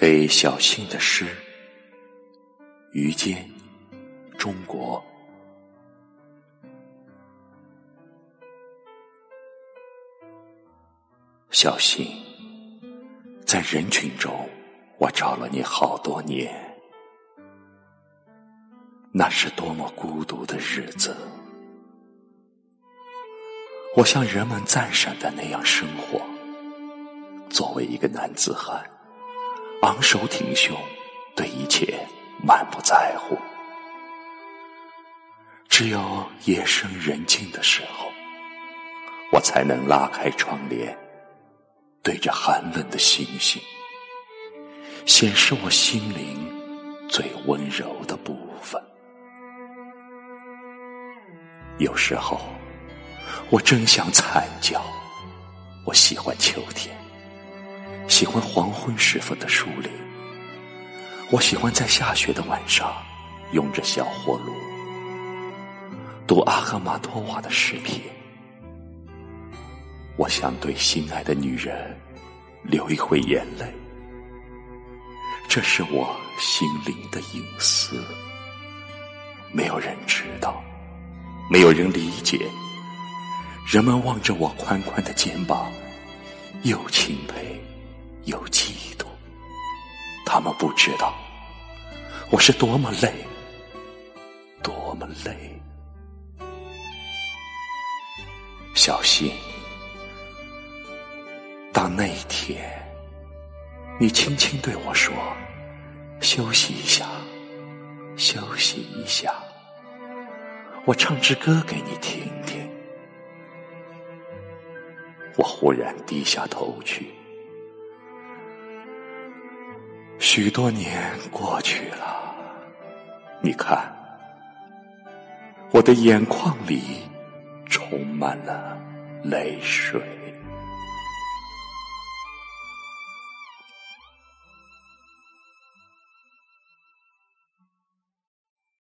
给小新的诗，于坚，中国。小新，在人群中，我找了你好多年，那是多么孤独的日子。我像人们赞赏的那样生活。作为一个男子汉，昂首挺胸，对一切满不在乎。只有夜深人静的时候，我才能拉开窗帘，对着寒冷的星星，显示我心灵最温柔的部分。有时候，我真想惨叫。我喜欢秋天。喜欢黄昏时分的树林，我喜欢在下雪的晚上，用着小火炉读阿赫玛托瓦的诗篇。我想对心爱的女人流一回眼泪，这是我心灵的隐私，没有人知道，没有人理解。人们望着我宽宽的肩膀，又钦佩。有嫉妒，他们不知道我是多么累，多么累。小心，当那一天，你轻轻对我说：“休息一下，休息一下。”我唱支歌给你听听。我忽然低下头去。许多年过去了，你看，我的眼眶里充满了泪水。